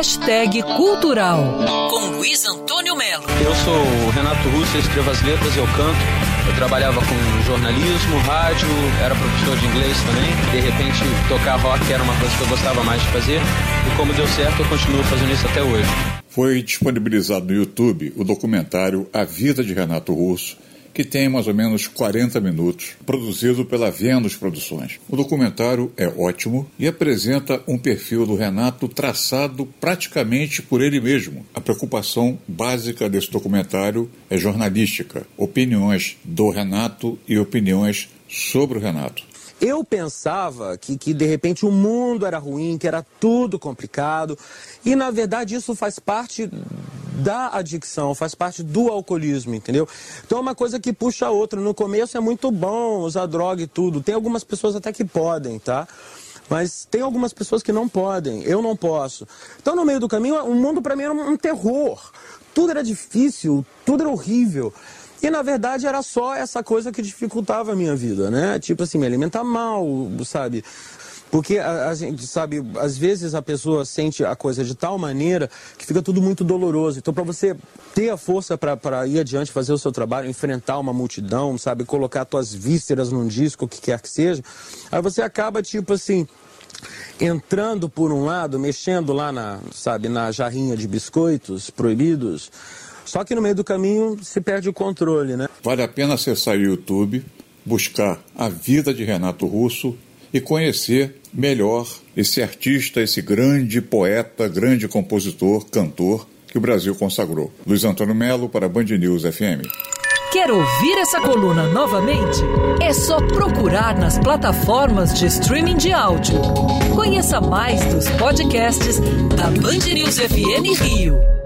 Hashtag Cultural, com Luiz Antônio Melo. Eu sou o Renato Russo, eu escrevo as letras, eu canto. Eu trabalhava com jornalismo, rádio, era professor de inglês também. De repente, tocar rock era uma coisa que eu gostava mais de fazer. E como deu certo, eu continuo fazendo isso até hoje. Foi disponibilizado no YouTube o documentário A Vida de Renato Russo, que tem mais ou menos 40 minutos, produzido pela Vênus Produções. O documentário é ótimo e apresenta um perfil do Renato traçado praticamente por ele mesmo. A preocupação básica desse documentário é jornalística, opiniões do Renato e opiniões sobre o Renato. Eu pensava que, que de repente o mundo era ruim, que era tudo complicado. E na verdade isso faz parte da adicção, faz parte do alcoolismo, entendeu? Então é uma coisa que puxa a outra. No começo é muito bom usar droga e tudo. Tem algumas pessoas até que podem, tá? Mas tem algumas pessoas que não podem. Eu não posso. Então no meio do caminho, o mundo para mim era um terror. Tudo era difícil, tudo era horrível. E na verdade era só essa coisa que dificultava a minha vida, né? Tipo assim, me alimentar mal, sabe? Porque a, a, gente sabe, às vezes a pessoa sente a coisa de tal maneira que fica tudo muito doloroso. Então, para você ter a força para ir adiante, fazer o seu trabalho, enfrentar uma multidão, sabe, colocar suas vísceras num disco, o que quer que seja, aí você acaba, tipo assim, entrando por um lado, mexendo lá na, sabe, na jarrinha de biscoitos proibidos. Só que no meio do caminho se perde o controle, né? Vale a pena acessar o YouTube, buscar a vida de Renato Russo e conhecer melhor esse artista, esse grande poeta, grande compositor, cantor que o Brasil consagrou. Luiz Antônio Melo para Band News FM. Quer ouvir essa coluna novamente? É só procurar nas plataformas de streaming de áudio. Conheça mais dos podcasts da Band News FM Rio.